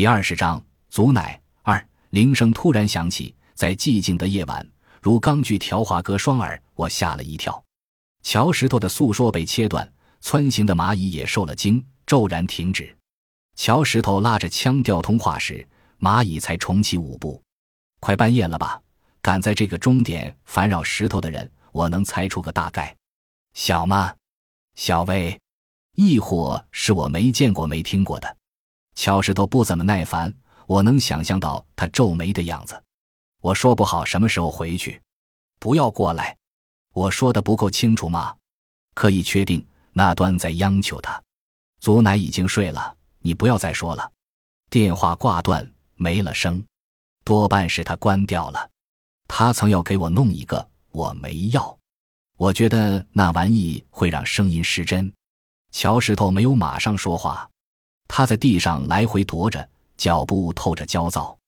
第二十章，祖奶二铃声突然响起，在寂静的夜晚，如钢锯条划割双耳，我吓了一跳。乔石头的诉说被切断，窜行的蚂蚁也受了惊，骤然停止。乔石头拉着腔调通话时，蚂蚁才重启舞步。快半夜了吧？赶在这个钟点烦扰石头的人，我能猜出个大概。小吗？小薇，亦或是我没见过、没听过的？乔石头不怎么耐烦，我能想象到他皱眉的样子。我说不好什么时候回去，不要过来。我说的不够清楚吗？可以确定，那端在央求他。祖奶已经睡了，你不要再说了。电话挂断，没了声，多半是他关掉了。他曾要给我弄一个，我没要。我觉得那玩意会让声音失真。乔石头没有马上说话，他在地上来回踱着，脚步透着焦躁。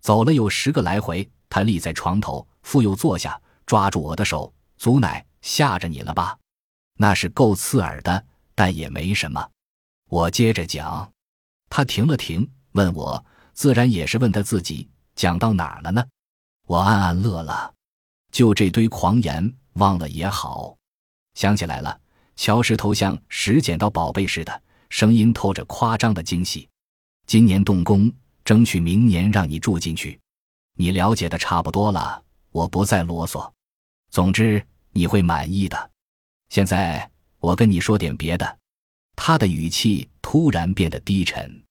走了有十个来回，他立在床头，复又坐下，抓住我的手。祖奶吓着你了吧？那是够刺耳的，但也没什么。我接着讲，他停了停，问我，自然也是问他自己，讲到哪儿了呢？我暗暗乐了，就这堆狂言，忘了也好。想起来了，乔石头像拾捡到宝贝似的，声音透着夸张的惊喜。今年动工，争取明年让你住进去。你了解的差不多了，我不再啰嗦。总之你会满意的。现在我跟你说点别的。他的语气突然变得低沉。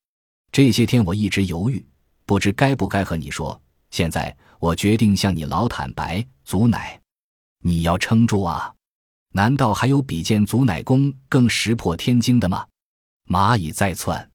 这些天我一直犹豫，不知该不该和你说。现在我决定向你老坦白，祖奶，你要撑住啊！难道还有比见祖奶公更石破天惊的吗？蚂蚁在窜，